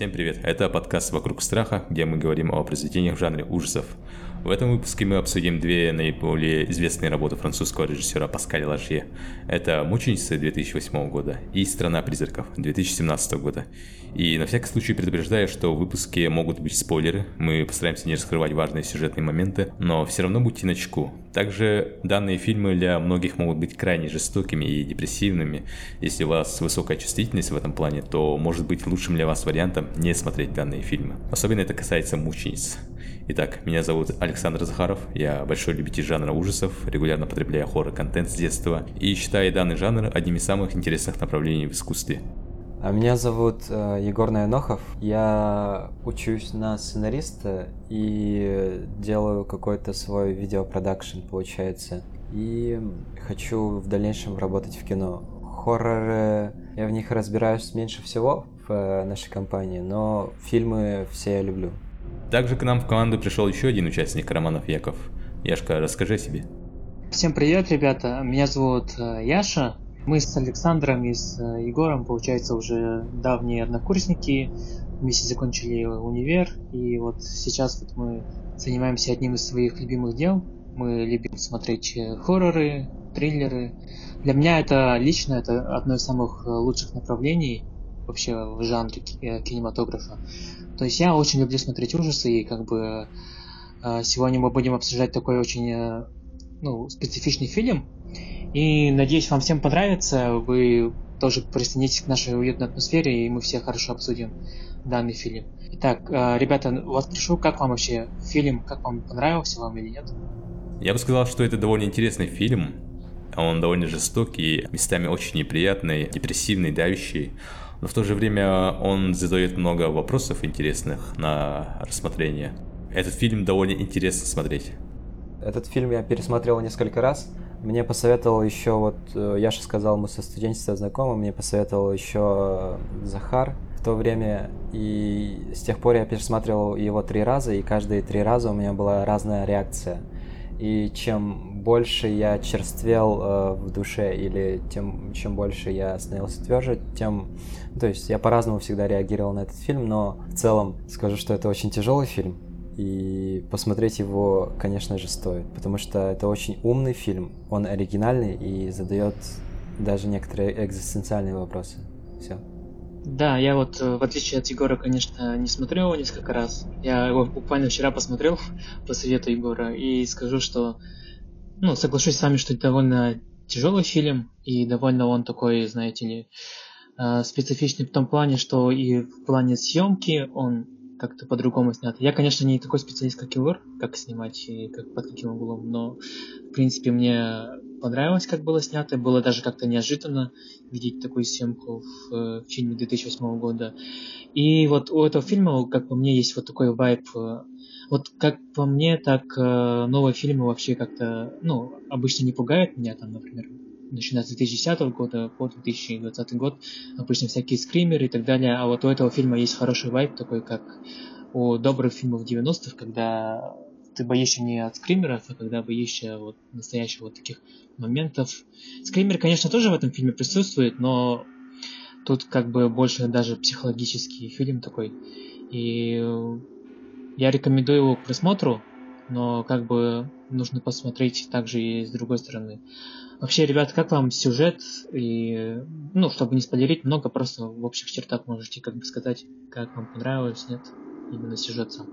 Всем привет! Это подкаст «Вокруг страха», где мы говорим о произведениях в жанре ужасов. В этом выпуске мы обсудим две наиболее известные работы французского режиссера Паскаля Лажье. Это «Мученицы» 2008 года и «Страна призраков» 2017 года. И на всякий случай предупреждаю, что в выпуске могут быть спойлеры, мы постараемся не раскрывать важные сюжетные моменты, но все равно будьте начеку. Также данные фильмы для многих могут быть крайне жестокими и депрессивными. Если у вас высокая чувствительность в этом плане, то может быть лучшим для вас вариантом не смотреть данные фильмы. Особенно это касается мучениц. Итак, меня зовут Александр Захаров, я большой любитель жанра ужасов, регулярно потребляю хоррор-контент с детства и считаю данный жанр одним из самых интересных направлений в искусстве. А меня зовут э, Егор Наянохов. Я учусь на сценариста и делаю какой-то свой видеопродакшн, получается. И хочу в дальнейшем работать в кино. Хорроры, я в них разбираюсь меньше всего в э, нашей компании, но фильмы все я люблю. Также к нам в команду пришел еще один участник Романов Яков. Яшка, расскажи о себе. Всем привет, ребята. Меня зовут э, Яша. Мы с Александром и с э, Егором, получается, уже давние однокурсники. Вместе закончили универ. И вот сейчас вот мы занимаемся одним из своих любимых дел. Мы любим смотреть э, хорроры, триллеры. Для меня это лично это одно из самых лучших направлений вообще в жанре кинематографа. То есть я очень люблю смотреть ужасы, и как бы э, сегодня мы будем обсуждать такой очень э, ну, специфичный фильм. И надеюсь, вам всем понравится. Вы тоже присоединитесь к нашей уютной атмосфере, и мы все хорошо обсудим данный фильм. Итак, э, ребята, вас прошу, как вам вообще фильм, как вам понравился вам или нет? Я бы сказал, что это довольно интересный фильм. Он довольно жестокий, местами очень неприятный, депрессивный, давящий но в то же время он задает много вопросов интересных на рассмотрение. Этот фильм довольно интересно смотреть. Этот фильм я пересмотрел несколько раз. Мне посоветовал еще, вот э, Яша сказал, мы со студенчества знакомы, мне посоветовал еще Захар в то время, и с тех пор я пересматривал его три раза, и каждые три раза у меня была разная реакция. И чем больше я черствел э, в душе, или тем, чем больше я становился тверже, тем... То есть я по-разному всегда реагировал на этот фильм, но в целом скажу, что это очень тяжелый фильм, и посмотреть его, конечно же, стоит, потому что это очень умный фильм, он оригинальный и задает даже некоторые экзистенциальные вопросы. Все. Да, я вот, э, в отличие от Егора, конечно, не смотрел его несколько раз. Я его буквально вчера посмотрел по совету Егора и скажу, что, ну, соглашусь с вами, что это довольно тяжелый фильм, и довольно он такой, знаете ли, э, специфичный в том плане, что и в плане съемки он как-то по-другому снят. Я, конечно, не такой специалист, как Егор, как снимать и как под каким углом, но, в принципе, мне понравилось, как было снято. Было даже как-то неожиданно видеть такую съемку в, э, в фильме 2008 года. И вот у этого фильма, как по мне, есть вот такой вайб. Вот как по мне, так э, новые фильмы вообще как-то, ну, обычно не пугают меня, там, например, начиная с 2010 года по 2020 год, обычно всякие скримеры и так далее, а вот у этого фильма есть хороший вайб такой, как у добрых фильмов 90-х, когда ты боишься не от скримеров, а когда боишься вот настоящих вот таких моментов. Скример, конечно, тоже в этом фильме присутствует, но тут как бы больше даже психологический фильм такой. И я рекомендую его к просмотру, но как бы нужно посмотреть также и с другой стороны. Вообще, ребят, как вам сюжет? И, ну, чтобы не спойлерить, много просто в общих чертах можете как бы сказать, как вам понравилось, нет, именно сюжет сам.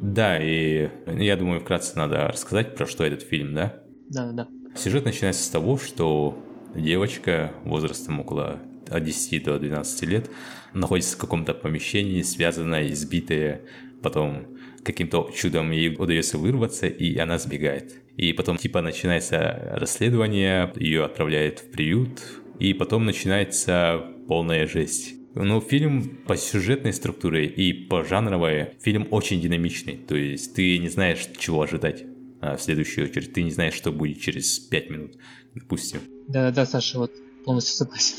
Да, и я думаю, вкратце надо рассказать, про что этот фильм, да? Да, да. Сюжет начинается с того, что девочка возрастом около от 10 до 12 лет находится в каком-то помещении, связанная, избитая, потом каким-то чудом ей удается вырваться, и она сбегает. И потом типа начинается расследование, ее отправляют в приют, и потом начинается полная жесть. Ну, фильм по сюжетной структуре и по жанровой фильм очень динамичный. То есть ты не знаешь, чего ожидать а в следующую очередь. Ты не знаешь, что будет через пять минут, допустим. Да-да-да, Саша, вот полностью согласен.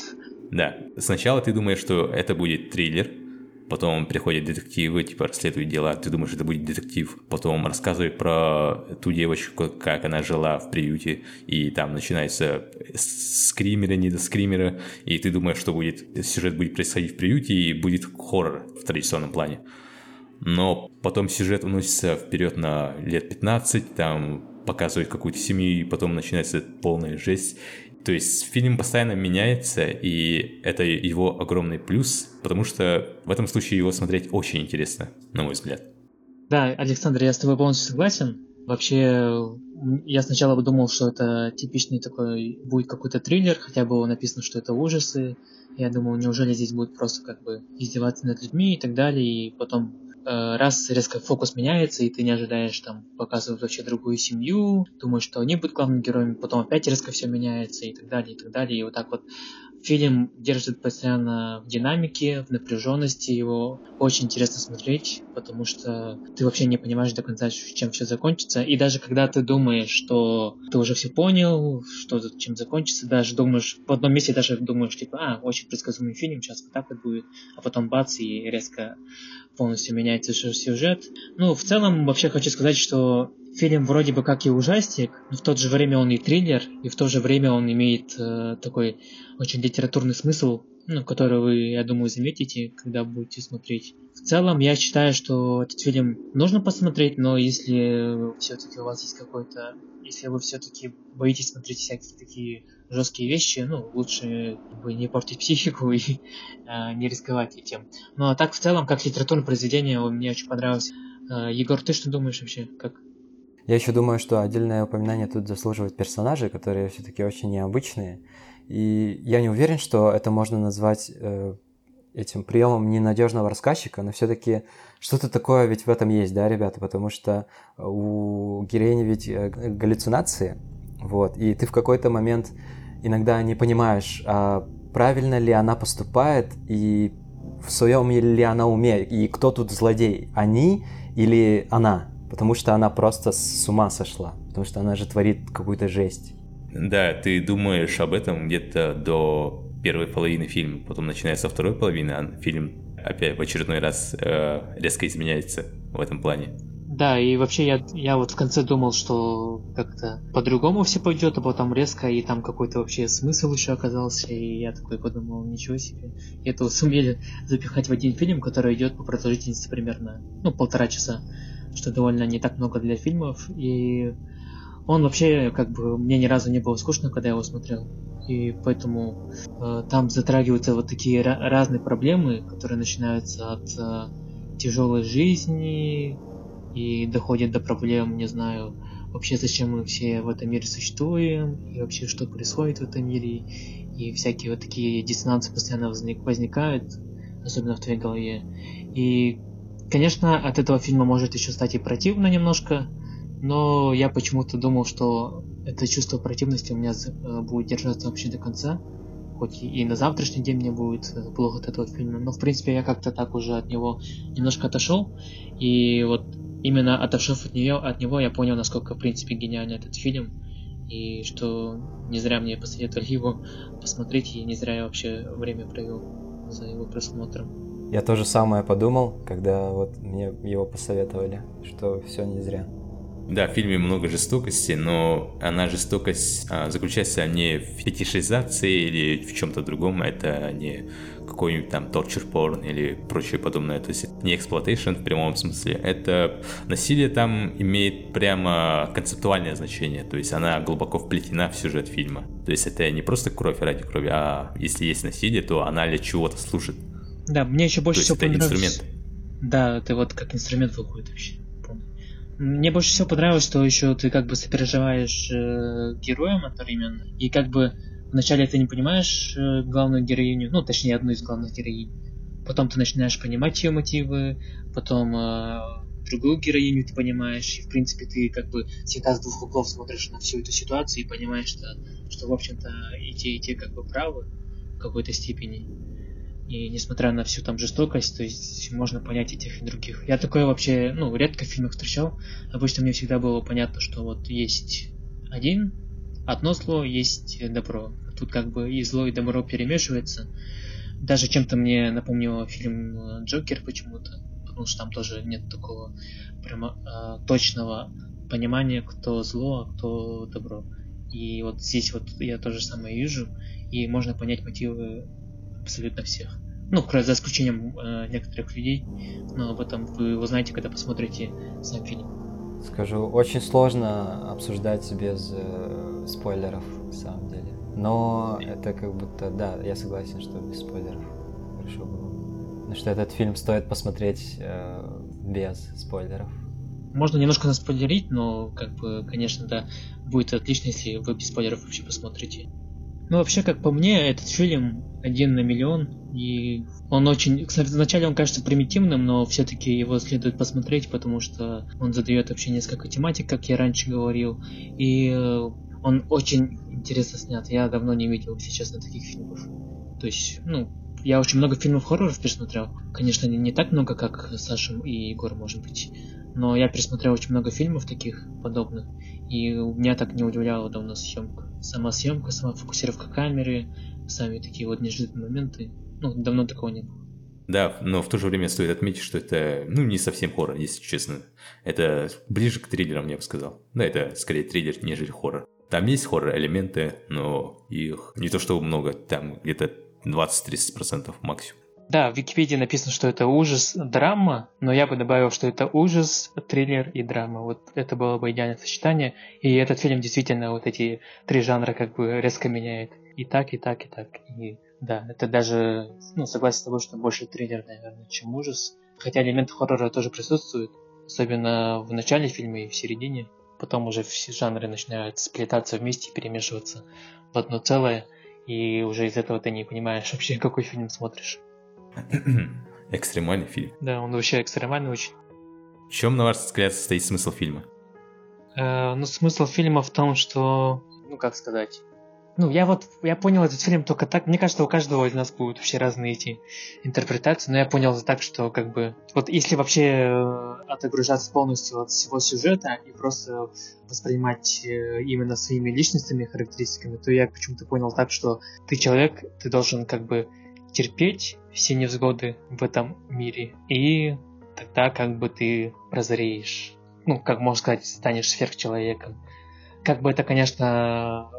Да. Сначала ты думаешь, что это будет триллер, потом приходят детективы, типа расследуют дела, ты думаешь, это будет детектив, потом рассказывают про ту девочку, как она жила в приюте, и там начинается скримеры, не до скримера, и ты думаешь, что будет, сюжет будет происходить в приюте, и будет хоррор в традиционном плане. Но потом сюжет уносится вперед на лет 15, там показывают какую-то семью, и потом начинается полная жесть. То есть фильм постоянно меняется, и это его огромный плюс, потому что в этом случае его смотреть очень интересно, на мой взгляд. Да, Александр, я с тобой полностью согласен. Вообще, я сначала думал, что это типичный такой, будет какой-то триллер, хотя было написано, что это ужасы. Я думал, неужели здесь будет просто как бы издеваться над людьми и так далее, и потом раз резко фокус меняется, и ты не ожидаешь там показывать вообще другую семью, думаешь, что они будут главными героями, потом опять резко все меняется и так далее, и так далее. И вот так вот фильм держит постоянно в динамике, в напряженности, его очень интересно смотреть, потому что ты вообще не понимаешь до конца, чем все закончится. И даже когда ты думаешь, что ты уже все понял, что чем закончится, даже думаешь, в одном месте даже думаешь, типа, а, очень предсказуемый фильм, сейчас вот так вот будет, а потом бац, и резко полностью меняется сюжет. Ну, в целом, вообще хочу сказать, что фильм вроде бы как и ужастик, но в то же время он и триллер, и в то же время он имеет э, такой очень литературный смысл, ну, который вы, я думаю, заметите, когда будете смотреть. В целом, я считаю, что этот фильм нужно посмотреть, но если все-таки у вас есть какой-то... Если вы все-таки боитесь смотреть всякие такие жесткие вещи, ну, лучше бы, не портить психику и э, не рисковать этим. Ну, а так, в целом, как литературное произведение, мне очень понравилось. Э, Егор, ты что думаешь вообще? Как? Я еще думаю, что отдельное упоминание тут заслуживают персонажи, которые все-таки очень необычные. И я не уверен, что это можно назвать э, этим приемом ненадежного рассказчика, но все-таки что-то такое ведь в этом есть, да, ребята, потому что у героини ведь э, галлюцинации, вот, и ты в какой-то момент иногда не понимаешь, а правильно ли она поступает и в своем ли она уме, и кто тут злодей, они или она, потому что она просто с ума сошла, потому что она же творит какую-то жесть. Да, ты думаешь об этом где-то до первой половины фильма, потом начинается второй половины, а фильм опять в очередной раз э, резко изменяется в этом плане. Да, и вообще я, я вот в конце думал, что как-то по-другому все пойдет, а потом резко, и там какой-то вообще смысл еще оказался, и я такой подумал, ничего себе. И это сумели запихать в один фильм, который идет по продолжительности примерно, ну, полтора часа, что довольно не так много для фильмов, и он вообще, как бы, мне ни разу не было скучно, когда я его смотрел. И поэтому э, там затрагиваются вот такие разные проблемы, которые начинаются от э, тяжелой жизни, и доходит до проблем, не знаю, вообще зачем мы все в этом мире существуем, и вообще что происходит в этом мире, и всякие вот такие диссонансы постоянно возник, возникают, особенно в твоей голове. И, конечно, от этого фильма может еще стать и противно немножко, но я почему-то думал, что это чувство противности у меня э, будет держаться вообще до конца, хоть и на завтрашний день мне будет э, плохо от этого фильма, но в принципе я как-то так уже от него немножко отошел, и вот именно отошов от нее, от него, я понял, насколько, в принципе, гениальный этот фильм. И что не зря мне посоветовали его посмотреть, и не зря я вообще время провел за его просмотром. Я тоже самое подумал, когда вот мне его посоветовали, что все не зря. Да, в фильме много жестокости, но она жестокость а, заключается не в фетишизации или в чем-то другом, это не какой-нибудь там torture porn или прочее подобное, то есть не exploitation в прямом смысле, это насилие там имеет прямо концептуальное значение, то есть она глубоко вплетена в сюжет фильма, то есть это не просто кровь ради крови, а если есть насилие, то она для чего-то служит. Да, мне еще больше всего понравилось. инструмент. Да, это вот как инструмент выходит вообще. Мне больше всего понравилось, что еще ты как бы сопереживаешь э, героям одновременно, и как бы Вначале ты не понимаешь э, главную героиню, ну, точнее, одну из главных героинь. Потом ты начинаешь понимать ее мотивы, потом э, другую героиню ты понимаешь, и, в принципе, ты как бы всегда с двух углов смотришь на всю эту ситуацию и понимаешь, что, что в общем-то, и те, и те как бы правы в какой-то степени. И несмотря на всю там жестокость, то есть можно понять этих и других. Я такое вообще, ну, редко в фильмах встречал. Обычно мне всегда было понятно, что вот есть один, одно зло, есть добро тут как бы и зло, и добро перемешивается. даже чем-то мне напомнил фильм э, Джокер почему-то, потому что там тоже нет такого прямо э, точного понимания, кто зло, а кто добро. И вот здесь вот я то же самое вижу, и можно понять мотивы абсолютно всех. Ну, за исключением э, некоторых людей, но об этом вы узнаете, когда посмотрите сам фильм. Скажу, очень сложно обсуждать без э, спойлеров, на самом деле. Но это как будто, да, я согласен, что без спойлеров хорошо было. Потому что этот фильм стоит посмотреть э, без спойлеров. Можно немножко наспойлерить, но, как бы, конечно, да, будет отлично, если вы без спойлеров вообще посмотрите. Ну, вообще, как по мне, этот фильм один на миллион, и он очень... Кстати, вначале он кажется примитивным, но все-таки его следует посмотреть, потому что он задает вообще несколько тематик, как я раньше говорил, и э, он очень интересно снят. Я давно не видел, если честно, таких фильмов. То есть, ну, я очень много фильмов хорроров пересмотрел. Конечно, не, не так много, как Саша и Егор, может быть. Но я пересмотрел очень много фильмов таких подобных. И меня так не удивляла давно съемка. Сама съемка, сама фокусировка камеры, сами такие вот неожиданные моменты. Ну, давно такого не было. Да, но в то же время стоит отметить, что это, ну, не совсем хоррор, если честно. Это ближе к триллерам, я бы сказал. Да, это скорее триллер, нежели хоррор. Там есть хоррор-элементы, но их не то чтобы много, там где-то 20-30% максимум. Да, в Википедии написано, что это ужас, драма, но я бы добавил, что это ужас, триллер и драма. Вот это было бы идеальное сочетание. И этот фильм действительно вот эти три жанра как бы резко меняет. И так, и так, и так. И да, это даже, ну, согласен с тобой, что больше триллер, наверное, чем ужас. Хотя элементы хоррора тоже присутствуют, особенно в начале фильма и в середине. Потом уже все жанры начинают сплетаться вместе перемешиваться в одно целое. И уже из этого ты не понимаешь вообще, какой фильм смотришь. Экстремальный фильм. Да, он вообще экстремальный очень. В чем, на ваш взгляд, состоит смысл фильма? Э, ну, смысл фильма в том, что, ну, как сказать, ну, я вот, я понял этот фильм только так. Мне кажется, у каждого из нас будут вообще разные эти интерпретации, но я понял это так, что как бы, вот если вообще э, отогружаться полностью от всего сюжета и просто воспринимать э, именно своими личностными характеристиками, то я почему-то понял так, что ты человек, ты должен как бы терпеть все невзгоды в этом мире, и тогда как бы ты прозреешь. Ну, как можно сказать, станешь сверхчеловеком. Как бы это, конечно,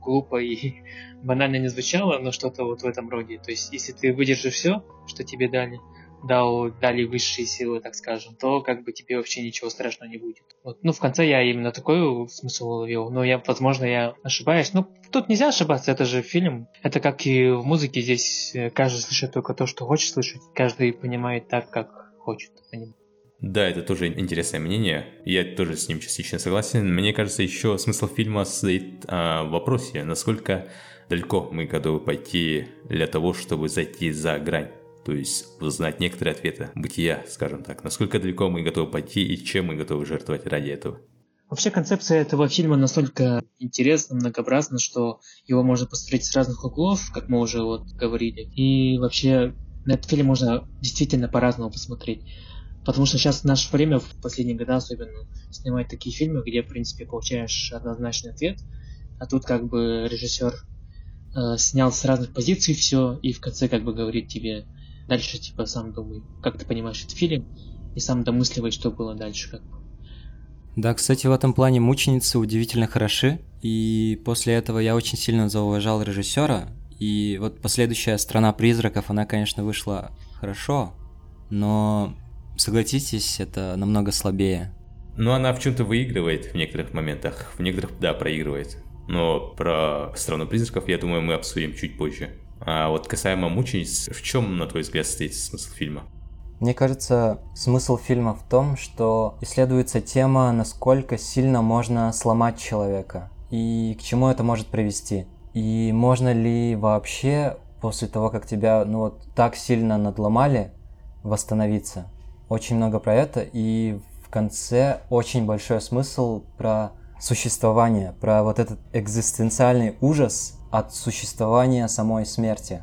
глупо и банально не звучало, но что-то вот в этом роде. То есть, если ты выдержишь все, что тебе дали, дал, дали высшие силы, так скажем, то как бы тебе вообще ничего страшного не будет. Вот. Ну, в конце я именно такой смысл уловил, но я, возможно, я ошибаюсь. Ну, тут нельзя ошибаться, это же фильм. Это как и в музыке, здесь э, каждый слышит только то, что хочет слышать, каждый понимает так, как хочет. Да, это тоже интересное мнение. Я тоже с ним частично согласен. Мне кажется, еще смысл фильма состоит а, в вопросе, насколько далеко мы готовы пойти для того, чтобы зайти за грань. То есть узнать некоторые ответы бытия, скажем так. Насколько далеко мы готовы пойти и чем мы готовы жертвовать ради этого. Вообще концепция этого фильма настолько интересна, многообразна, что его можно посмотреть с разных углов, как мы уже вот говорили. И вообще на этот фильм можно действительно по-разному посмотреть. Потому что сейчас в наше время, в последние годы особенно, снимать такие фильмы, где, в принципе, получаешь однозначный ответ, а тут как бы режиссер э, снял с разных позиций все, и в конце как бы говорит тебе дальше, типа, сам думай, как ты понимаешь этот фильм, и сам домысливай, что было дальше, как бы. Да, кстати, в этом плане мученицы удивительно хороши, и после этого я очень сильно зауважал режиссера, и вот последующая «Страна призраков», она, конечно, вышла хорошо, но согласитесь, это намного слабее. Ну, она в чем-то выигрывает в некоторых моментах, в некоторых, да, проигрывает. Но про страну призраков, я думаю, мы обсудим чуть позже. А вот касаемо мучениц, в чем, на твой взгляд, стоит смысл фильма? Мне кажется, смысл фильма в том, что исследуется тема, насколько сильно можно сломать человека и к чему это может привести. И можно ли вообще после того, как тебя ну вот так сильно надломали, восстановиться? очень много про это, и в конце очень большой смысл про существование, про вот этот экзистенциальный ужас от существования самой смерти.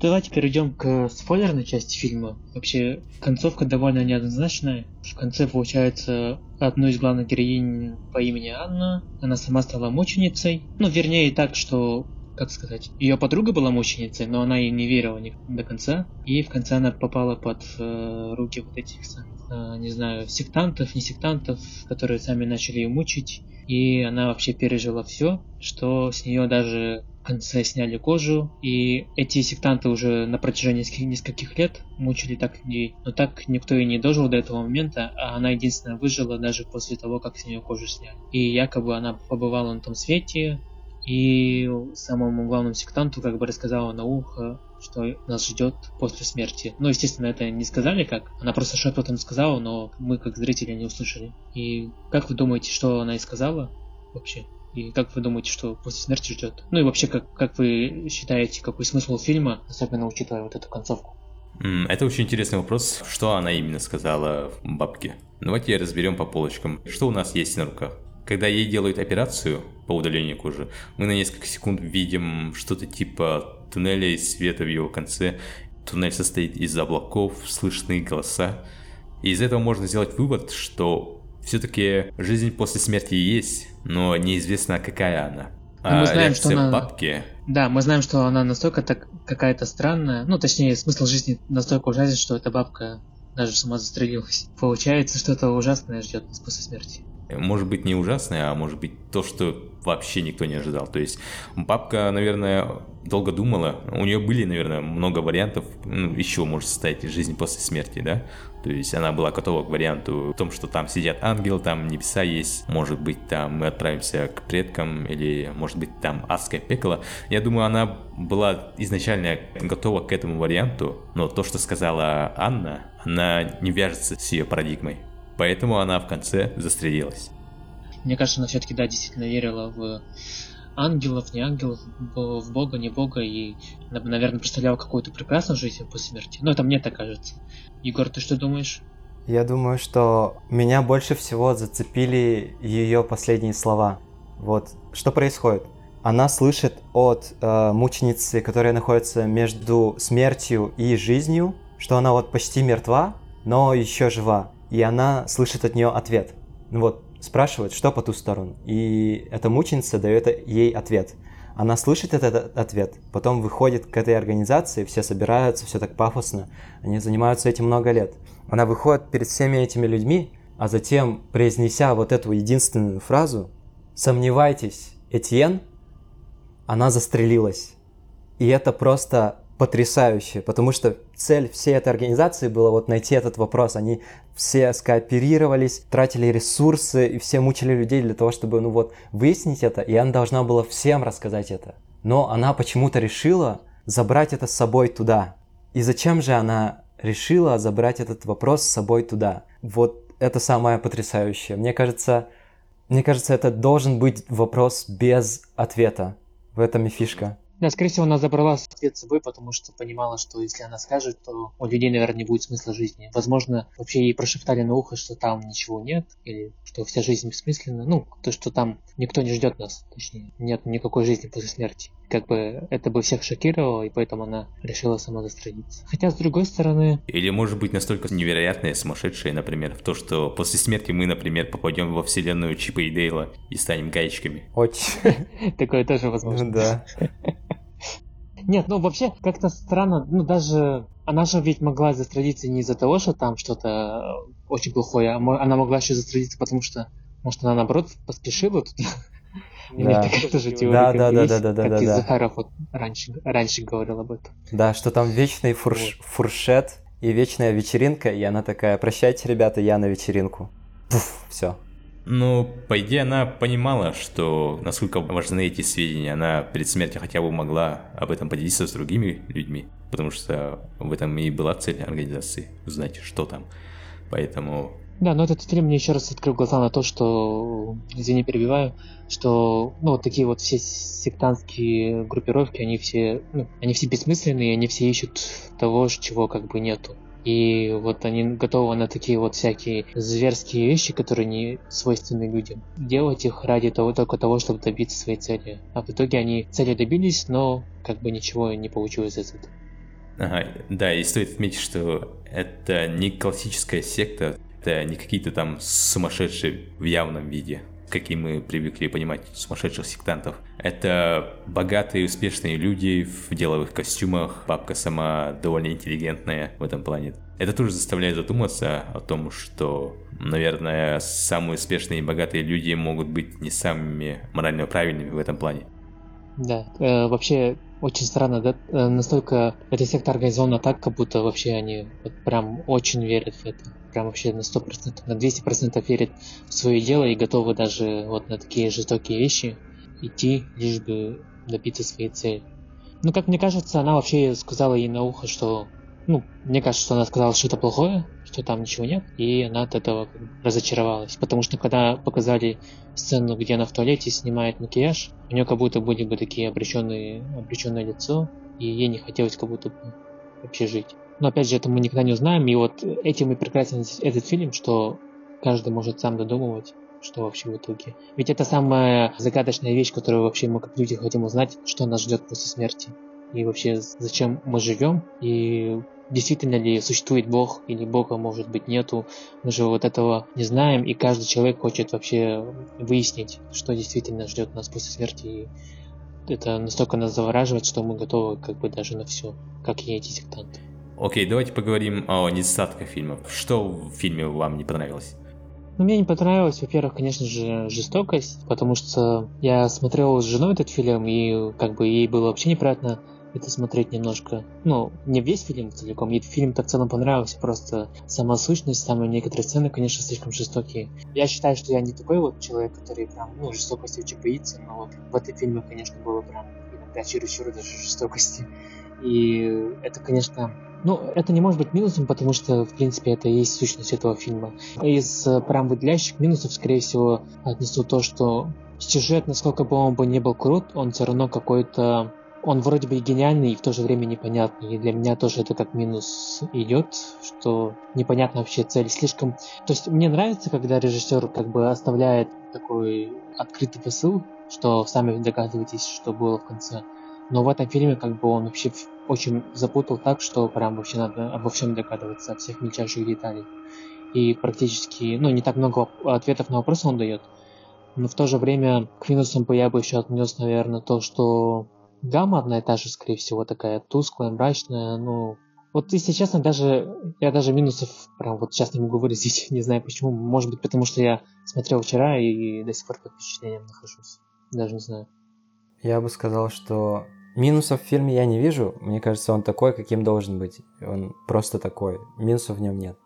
Давайте перейдем к спойлерной части фильма. Вообще, концовка довольно неоднозначная. В конце, получается, одну из главных героинь по имени Анна, она сама стала мученицей. Ну, вернее, так, что как сказать, ее подруга была мученицей, но она ей не верила до конца, и в конце она попала под э, руки вот этих, э, не знаю, сектантов, не сектантов, которые сами начали ее мучить, и она вообще пережила все, что с нее даже в конце сняли кожу, и эти сектанты уже на протяжении нескольких лет мучили так людей, но так никто и не дожил до этого момента, а она единственная выжила даже после того, как с нее кожу сняли. И якобы она побывала на том свете, и самому главному сектанту как бы рассказала на ухо, что нас ждет после смерти. Ну, естественно, это не сказали как, она просто шепотом сказала, но мы как зрители не услышали. И как вы думаете, что она и сказала вообще? И как вы думаете, что после смерти ждет? Ну и вообще, как, как вы считаете, какой смысл фильма, особенно учитывая вот эту концовку? Это очень интересный вопрос. Что она именно сказала бабке? Давайте разберем по полочкам. Что у нас есть на руках? Когда ей делают операцию по удалению кожи, мы на несколько секунд видим что-то типа туннеля и света в его конце. Туннель состоит из облаков, слышны голоса. И из этого можно сделать вывод, что все-таки жизнь после смерти есть, но неизвестно, какая она. А мы знаем, что она... бабки... Да, мы знаем, что она настолько так какая-то странная, ну, точнее, смысл жизни настолько ужасен, что эта бабка даже сама застрелилась. Получается, что-то ужасное ждет нас после смерти может быть не ужасное, а может быть то, что вообще никто не ожидал. То есть бабка, наверное, долго думала, у нее были, наверное, много вариантов, ну, из может состоять жизнь после смерти, да? То есть она была готова к варианту в том, что там сидят ангелы, там небеса есть, может быть, там мы отправимся к предкам, или, может быть, там адское пекло. Я думаю, она была изначально готова к этому варианту, но то, что сказала Анна, она не вяжется с ее парадигмой. Поэтому она в конце застрелилась. Мне кажется, она все-таки, да, действительно верила в ангелов, не ангелов, в Бога, не Бога, и, наверное, представляла какую-то прекрасную жизнь после смерти. Но это мне так кажется. Егор, ты что думаешь? Я думаю, что меня больше всего зацепили ее последние слова. Вот, что происходит? Она слышит от э, мученицы, которая находится между смертью и жизнью, что она вот почти мертва, но еще жива и она слышит от нее ответ. Ну вот, спрашивает, что по ту сторону, и эта мученица дает ей ответ. Она слышит этот ответ, потом выходит к этой организации, все собираются, все так пафосно, они занимаются этим много лет. Она выходит перед всеми этими людьми, а затем, произнеся вот эту единственную фразу, «Сомневайтесь, Этьен», она застрелилась. И это просто потрясающе, потому что цель всей этой организации была вот найти этот вопрос. Они все скооперировались, тратили ресурсы и все мучили людей для того, чтобы ну вот выяснить это, и она должна была всем рассказать это. Но она почему-то решила забрать это с собой туда. И зачем же она решила забрать этот вопрос с собой туда? Вот это самое потрясающее. Мне кажется, мне кажется, это должен быть вопрос без ответа. В этом и фишка. Да, скорее всего, она забрала ответ с собой, потому что понимала, что если она скажет, то у людей, наверное, не будет смысла жизни. Возможно, вообще ей прошептали на ухо, что там ничего нет, или что вся жизнь бессмысленна. Ну, то, что там никто не ждет нас, точнее, нет никакой жизни после смерти. Как бы это бы всех шокировало, и поэтому она решила сама застрелиться. Хотя, с другой стороны... Или может быть настолько невероятное, сумасшедшее, например, в то, что после смерти мы, например, попадем во вселенную Чипа и Дейла и станем гаечками. Очень. Такое тоже возможно. Да. Нет, ну вообще как-то странно, ну даже она же ведь могла застрелиться не из-за того, что там что-то очень плохое, а она могла еще застрелиться, потому что, может, она наоборот поспешила тут. Да. такая тоже теория, да, да, да, да, да, да, и да. Захаров вот раньше, раньше говорил об этом. Да, что там вечный фурш, вот. фуршет и вечная вечеринка, и она такая, прощайте, ребята, я на вечеринку. Пуф, все. Ну, по идее, она понимала, что насколько важны эти сведения. Она перед смертью хотя бы могла об этом поделиться с другими людьми, потому что в этом и была цель организации – узнать, что там. Поэтому... Да, но этот фильм мне еще раз открыл глаза на то, что, извини, перебиваю, что, ну, вот такие вот все сектантские группировки, они все, ну, они все бессмысленные, они все ищут того, чего как бы нету. И вот они готовы на такие вот всякие зверские вещи, которые не свойственны людям. Делать их ради того, только того, чтобы добиться своей цели. А в итоге они цели добились, но как бы ничего не получилось из этого. Ага, да, и стоит отметить, что это не классическая секта, это не какие-то там сумасшедшие в явном виде. какие мы привыкли понимать сумасшедших сектантов. Это богатые, успешные люди в деловых костюмах, бабка сама довольно интеллигентная в этом плане. Это тоже заставляет задуматься о том, что, наверное, самые успешные и богатые люди могут быть не самыми морально правильными в этом плане. Да, э, вообще очень странно, да? Э, настолько эта секта организована так, как будто вообще они вот прям очень верят в это. Прям вообще на 100%, на 200% верят в свое дело и готовы даже вот на такие жестокие вещи идти, лишь бы добиться своей цели. Ну, как мне кажется, она вообще сказала ей на ухо, что... Ну, мне кажется, что она сказала что-то плохое, что там ничего нет, и она от этого разочаровалась. Потому что когда показали сцену, где она в туалете снимает макияж, у нее как будто были бы такие обреченные, обреченное лицо, и ей не хотелось как будто бы вообще жить. Но опять же, это мы никогда не узнаем, и вот этим и прекрасен этот фильм, что каждый может сам додумывать, что вообще в итоге. Ведь это самая загадочная вещь, которую вообще мы как люди хотим узнать, что нас ждет после смерти. И вообще, зачем мы живем, и действительно ли существует Бог или Бога может быть нету. Мы же вот этого не знаем, и каждый человек хочет вообще выяснить, что действительно ждет нас после смерти. И это настолько нас завораживает, что мы готовы как бы даже на все, как и эти сектанты. Окей, давайте поговорим о недостатках фильма. Что в фильме вам не понравилось? Ну, мне не понравилось, во-первых, конечно же, жестокость, потому что я смотрел с женой этот фильм, и как бы ей было вообще неприятно это смотреть немножко. Ну, не весь фильм целиком, мне фильм-то в целом понравился, просто сама сущность, самые некоторые сцены, конечно, слишком жестокие. Я считаю, что я не такой вот человек, который прям, ну, жестокости очень боится, но вот в этом фильме, конечно, было прям иногда чересчур даже жестокости. И это, конечно, ну, это не может быть минусом, потому что, в принципе, это и есть сущность этого фильма. Из э, прям выделяющих минусов, скорее всего, отнесу то, что сюжет, насколько бы он бы не был крут, он все равно какой-то он вроде бы и гениальный, и в то же время непонятный. И для меня тоже это как минус идет, что непонятна вообще цель. Слишком... То есть мне нравится, когда режиссер как бы оставляет такой открытый посыл, что сами догадываетесь, что было в конце. Но в этом фильме как бы он вообще очень запутал так, что прям вообще надо обо всем догадываться, о всех мельчайших деталей. И практически, ну, не так много ответов на вопросы он дает. Но в то же время к минусам бы я бы еще отнес, наверное, то, что гамма одна и та же, скорее всего, такая тусклая, мрачная, ну... Вот, если честно, даже я даже минусов прям вот сейчас не могу выразить, не знаю почему. Может быть, потому что я смотрел вчера и до сих пор под впечатлением нахожусь. Даже не знаю. Я бы сказал, что минусов в фильме я не вижу. Мне кажется, он такой, каким должен быть. Он просто такой. Минусов в нем нет.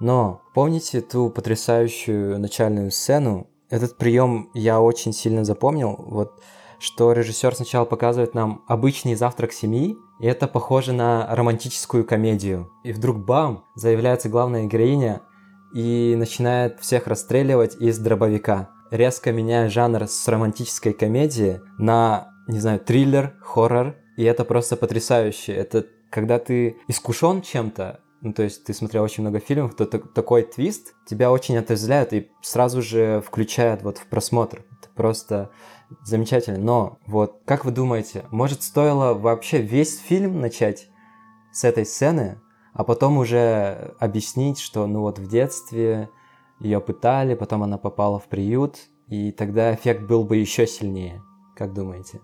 Но помните ту потрясающую начальную сцену? Этот прием я очень сильно запомнил. Вот что режиссер сначала показывает нам обычный завтрак семьи, и это похоже на романтическую комедию. И вдруг бам, заявляется главная героиня и начинает всех расстреливать из дробовика, резко меняя жанр с романтической комедии на, не знаю, триллер, хоррор, и это просто потрясающе. Это когда ты искушен чем-то, ну, то есть ты смотрел очень много фильмов, то такой твист тебя очень отрезвляет и сразу же включает вот в просмотр. Это просто замечательно. Но вот как вы думаете, может стоило вообще весь фильм начать с этой сцены, а потом уже объяснить, что ну вот в детстве ее пытали, потом она попала в приют, и тогда эффект был бы еще сильнее. Как думаете?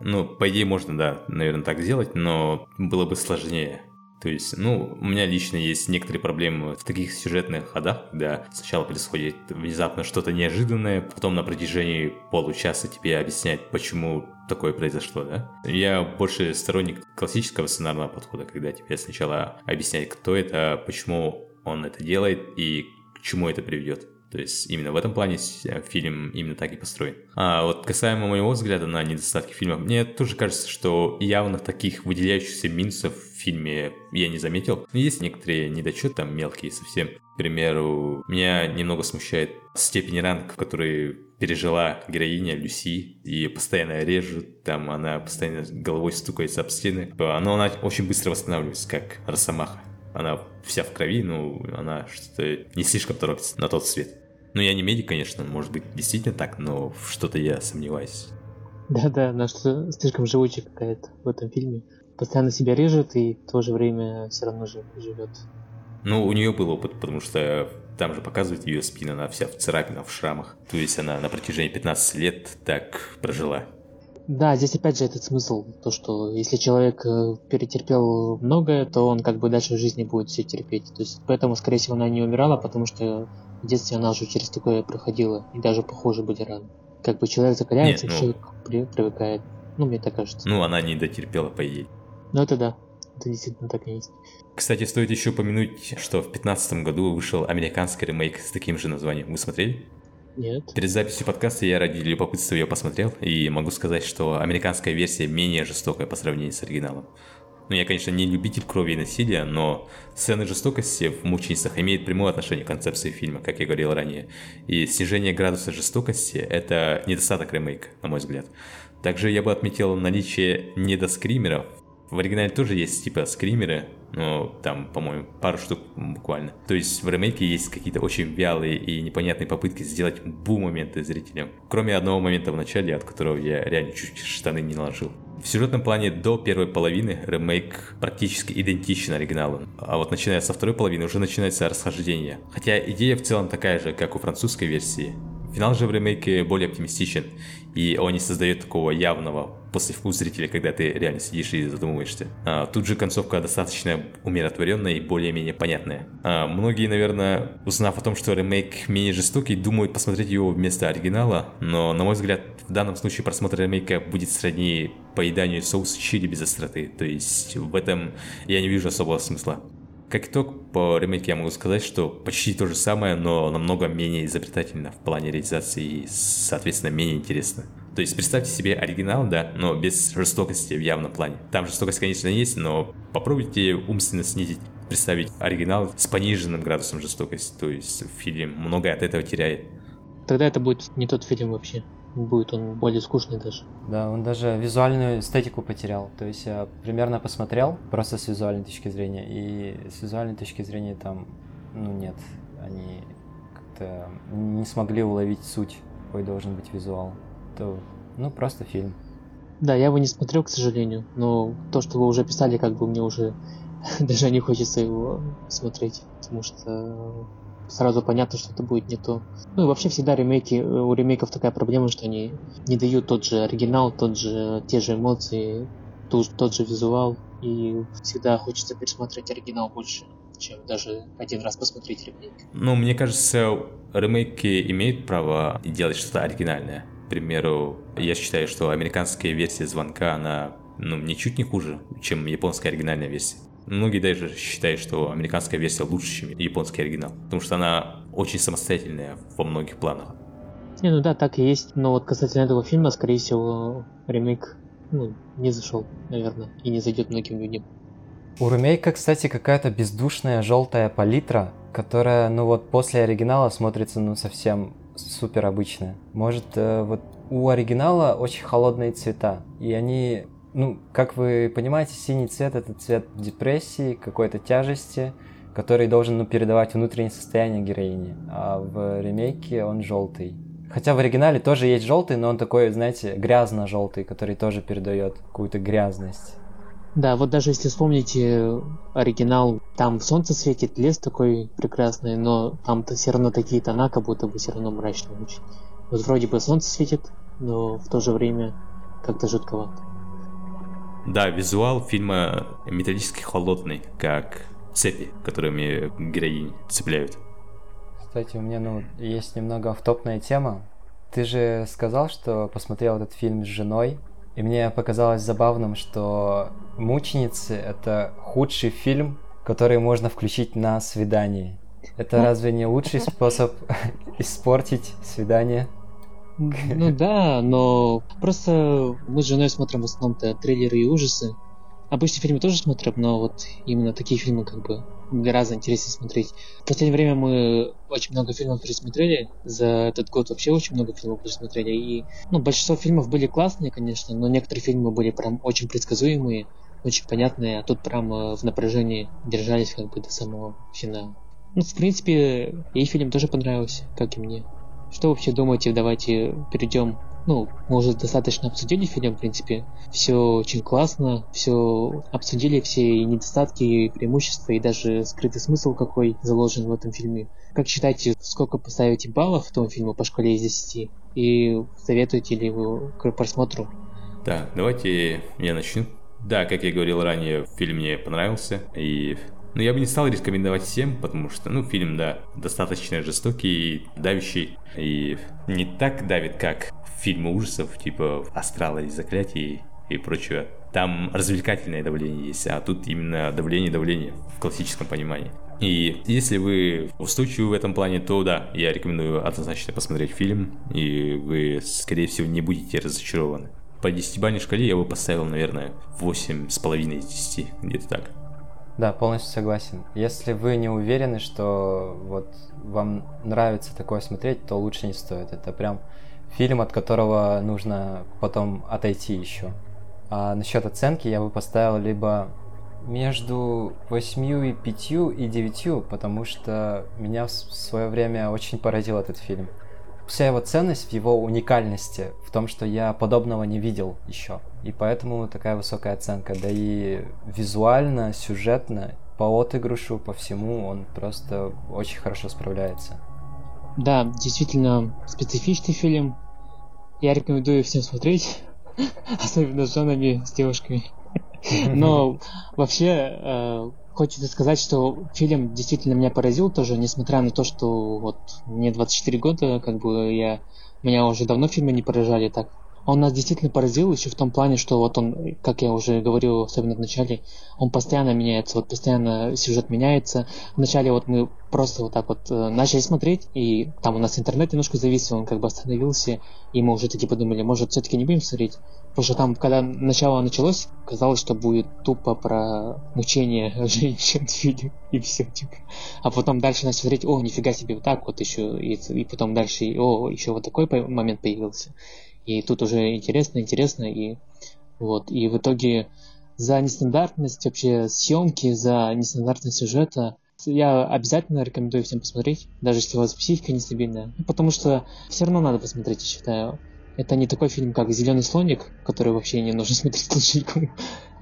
Ну, по идее, можно, да, наверное, так сделать, но было бы сложнее. То есть, ну, у меня лично есть некоторые проблемы в таких сюжетных ходах, когда сначала происходит внезапно что-то неожиданное, потом на протяжении получаса тебе объяснять, почему такое произошло, да? Я больше сторонник классического сценарного подхода, когда тебе сначала объяснять, кто это, почему он это делает и к чему это приведет. То есть именно в этом плане э, фильм именно так и построен. А вот касаемо моего взгляда на недостатки фильма, мне тоже кажется, что явно таких выделяющихся минусов в фильме я не заметил. Но есть некоторые недочеты, там мелкие совсем. К примеру, меня немного смущает степень ранг, в которой пережила героиня Люси, и постоянно режут, там она постоянно головой стукается об стены. Но она очень быстро восстанавливается, как Росомаха она вся в крови, ну, она что-то не слишком торопится на тот свет. Ну, я не медик, конечно, может быть, действительно так, но в что-то я сомневаюсь. Да-да, она что слишком живучая какая-то в этом фильме. Постоянно себя режет и в то же время все равно же живет. Ну, у нее был опыт, потому что там же показывает ее спину, она вся в царапинах, в шрамах. То есть она на протяжении 15 лет так прожила. Да, здесь опять же этот смысл, то что если человек э, перетерпел многое, то он как бы дальше в жизни будет все терпеть. То есть поэтому, скорее всего, она не умирала, потому что в детстве она уже через такое проходила, и даже похоже были раны. Как бы человек закаляется, Нет, ну... человек при, привыкает. Ну, мне так кажется. Ну, она не дотерпела, по идее. Ну, это да. Это действительно так и есть. Кстати, стоит еще упомянуть, что в 2015 году вышел американский ремейк с таким же названием. Вы смотрели? Нет. Перед записью подкаста я ради любопытства ее посмотрел, и могу сказать, что американская версия менее жестокая по сравнению с оригиналом. Ну, я, конечно, не любитель крови и насилия, но сцены жестокости в «Мученицах» имеют прямое отношение к концепции фильма, как я говорил ранее. И снижение градуса жестокости – это недостаток ремейка, на мой взгляд. Также я бы отметил наличие недоскримеров в оригинале тоже есть типа скримеры, но там, по-моему, пару штук буквально. То есть в ремейке есть какие-то очень вялые и непонятные попытки сделать бу-моменты зрителям. Кроме одного момента в начале, от которого я реально чуть штаны не наложил. В сюжетном плане до первой половины ремейк практически идентичен оригиналу, а вот начиная со второй половины уже начинается расхождение. Хотя идея в целом такая же, как у французской версии. Финал же в ремейке более оптимистичен, и он не создает такого явного послевкус зрителя, когда ты реально сидишь и задумываешься. А, тут же концовка достаточно умиротворенная и более-менее понятная. А, многие, наверное, узнав о том, что ремейк менее жестокий, думают посмотреть его вместо оригинала, но, на мой взгляд, в данном случае просмотр ремейка будет сродни поеданию соуса чили без остроты, то есть в этом я не вижу особого смысла. Как итог, по ремейке я могу сказать, что почти то же самое, но намного менее изобретательно в плане реализации и, соответственно, менее интересно. То есть представьте себе оригинал, да, но без жестокости в явном плане. Там жестокость, конечно, есть, но попробуйте умственно снизить, представить оригинал с пониженным градусом жестокости. То есть фильм многое от этого теряет. Тогда это будет не тот фильм вообще. Будет он более скучный даже. Да, он даже визуальную эстетику потерял. То есть я примерно посмотрел, просто с визуальной точки зрения, и с визуальной точки зрения там, ну нет, они как-то не смогли уловить суть, какой должен быть визуал это, ну, просто фильм. Да, я его не смотрел, к сожалению, но то, что вы уже писали, как бы мне уже даже не хочется его смотреть, потому что сразу понятно, что это будет не то. Ну и вообще всегда ремейки, у ремейков такая проблема, что они не дают тот же оригинал, тот же, те же эмоции, тот, тот же визуал, и всегда хочется пересмотреть оригинал больше, чем даже один раз посмотреть ремейк. Ну, мне кажется, ремейки имеют право делать что-то оригинальное. К примеру, я считаю, что американская версия звонка, она ну, ничуть не хуже, чем японская оригинальная версия. Многие даже считают, что американская версия лучше, чем японский оригинал, потому что она очень самостоятельная во многих планах. Не, ну да, так и есть. Но вот касательно этого фильма, скорее всего, ремейк ну, не зашел, наверное, и не зайдет многим людям. У ремейка, кстати, какая-то бездушная желтая палитра, которая, ну вот, после оригинала смотрится, ну, совсем супер обычная. Может, э, вот у оригинала очень холодные цвета, и они, ну, как вы понимаете, синий цвет это цвет депрессии, какой-то тяжести, который должен ну, передавать внутреннее состояние героини, а в ремейке он желтый. Хотя в оригинале тоже есть желтый, но он такой, знаете, грязно-желтый, который тоже передает какую-то грязность. Да, вот даже если вспомните оригинал, там солнце светит, лес такой прекрасный, но там-то все равно такие тона, как будто бы все равно мрачные очень. Вот вроде бы солнце светит, но в то же время как-то жутковато. Да, визуал фильма металлически холодный, как цепи, которыми героини цепляют. Кстати, у меня ну, есть немного автопная тема. Ты же сказал, что посмотрел этот фильм с женой, и мне показалось забавным, что «Мученицы» — это худший фильм, который можно включить на свидании. Это разве не лучший способ испортить свидание? Ну да, но просто мы с женой смотрим в основном-то триллеры и ужасы. Обычные фильмы тоже смотрим, но вот именно такие фильмы как бы гораздо интереснее смотреть. В последнее время мы очень много фильмов пересмотрели. За этот год вообще очень много фильмов пересмотрели. И, ну, большинство фильмов были классные, конечно, но некоторые фильмы были прям очень предсказуемые, очень понятные, а тут прям э, в напряжении держались как бы до самого финала. Ну, в принципе, ей фильм тоже понравился, как и мне. Что вообще думаете? Давайте перейдем ну, мы уже достаточно обсудили фильм, в принципе. Все очень классно, все обсудили все недостатки, и преимущества, и даже скрытый смысл какой заложен в этом фильме. Как считаете, сколько поставите баллов этому фильму по шкале из 10? И советуете ли вы к просмотру? Да, давайте я начну. Да, как я говорил ранее, фильм мне понравился, и но я бы не стал рекомендовать всем, потому что, ну, фильм, да, достаточно жестокий и давящий. И не так давит, как фильмы ужасов, типа «Астрала» и «Заклятие» и прочее. Там развлекательное давление есть, а тут именно давление-давление в классическом понимании. И если вы устойчивы в этом плане, то да, я рекомендую однозначно посмотреть фильм, и вы, скорее всего, не будете разочарованы. По 10-бальной шкале я бы поставил, наверное, 8,5 из 10, где-то так. Да, полностью согласен. Если вы не уверены, что вот вам нравится такое смотреть, то лучше не стоит. Это прям фильм, от которого нужно потом отойти еще. А насчет оценки я бы поставил либо между 8 и 5 и 9, потому что меня в свое время очень поразил этот фильм вся его ценность в его уникальности, в том, что я подобного не видел еще. И поэтому такая высокая оценка. Да и визуально, сюжетно, по отыгрышу, по всему он просто очень хорошо справляется. Да, действительно специфичный фильм. Я рекомендую всем смотреть, особенно с женами, с девушками. Но вообще э, Хочется сказать, что фильм действительно меня поразил тоже, несмотря на то, что вот мне 24 года, как бы я меня уже давно фильмы не поражали так. Он нас действительно поразил еще в том плане, что вот он, как я уже говорил, особенно в начале, он постоянно меняется, вот постоянно сюжет меняется. Вначале вот мы просто вот так вот э, начали смотреть, и там у нас интернет немножко завис, он как бы остановился, и мы уже такие подумали, может все-таки не будем смотреть. Потому что там, когда начало началось, казалось, что будет тупо про мучение женщин в фильме, и все, типа. А потом дальше начали смотреть, о, нифига себе, вот так вот еще, и, и потом дальше, о, еще вот такой момент появился. И тут уже интересно, интересно, и вот, и в итоге за нестандартность вообще съемки, за нестандартность сюжета, я обязательно рекомендую всем посмотреть, даже если у вас психика нестабильная. Потому что все равно надо посмотреть, я считаю. Это не такой фильм, как Зеленый слоник, который вообще не нужно смотреть слушайку.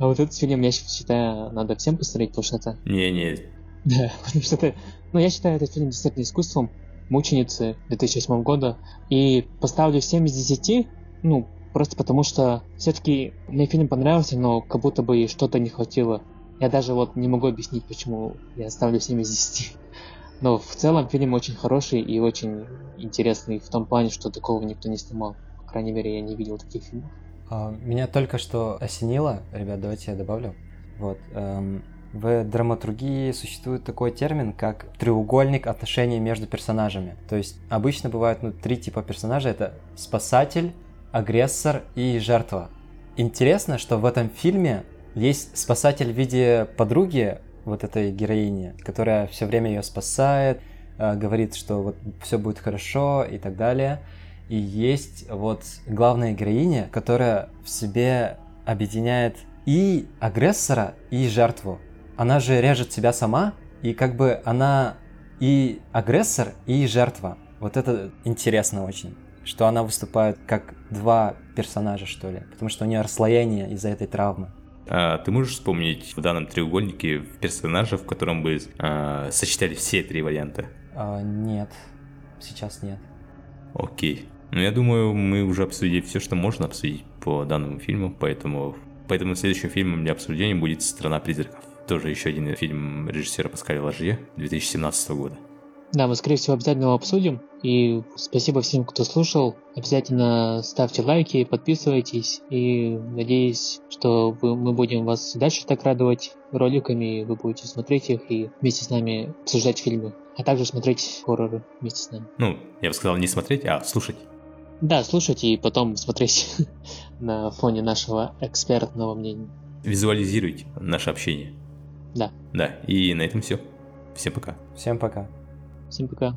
А вот этот фильм, я считаю, надо всем посмотреть, потому что это... Не-не. Да, потому что это... Ну, я считаю этот фильм действительно искусством. Мученицы 2008 года. И поставлю 7 из 10, ну, просто потому что все-таки мне фильм понравился, но как будто бы что-то не хватило. Я даже вот не могу объяснить, почему я ставлю 7 из 10. Но в целом фильм очень хороший и очень интересный в том плане, что такого никто не снимал крайней мере, я не видел таких фильмов. А, меня только что осенило, ребят, давайте я добавлю. Вот, эм, в драматургии существует такой термин, как треугольник отношений между персонажами. То есть обычно бывают ну, три типа персонажей. Это спасатель, агрессор и жертва. Интересно, что в этом фильме есть спасатель в виде подруги вот этой героини, которая все время ее спасает, э, говорит, что вот все будет хорошо и так далее. И есть вот главная героиня, которая в себе объединяет и агрессора, и жертву. Она же режет себя сама, и как бы она и агрессор, и жертва. Вот это интересно очень, что она выступает как два персонажа, что ли, потому что у нее расслоение из-за этой травмы. А, ты можешь вспомнить в данном треугольнике персонажа, в котором бы а, сочетали все три варианта? А, нет, сейчас нет. Окей. Ну, я думаю, мы уже обсудили все, что можно обсудить по данному фильму, поэтому, поэтому следующим фильмом для обсуждения будет «Страна призраков». Тоже еще один фильм режиссера Паскаля Ложье 2017 года. Да, мы, скорее всего, обязательно его обсудим. И спасибо всем, кто слушал. Обязательно ставьте лайки, подписывайтесь. И надеюсь, что вы, мы будем вас дальше так радовать роликами. Вы будете смотреть их и вместе с нами обсуждать фильмы. А также смотреть хорроры вместе с нами. Ну, я бы сказал не смотреть, а слушать. Да, слушать и потом смотреть на фоне нашего экспертного мнения. Визуализируйте наше общение. Да. Да, и на этом все. Всем пока. Всем пока. Всем пока.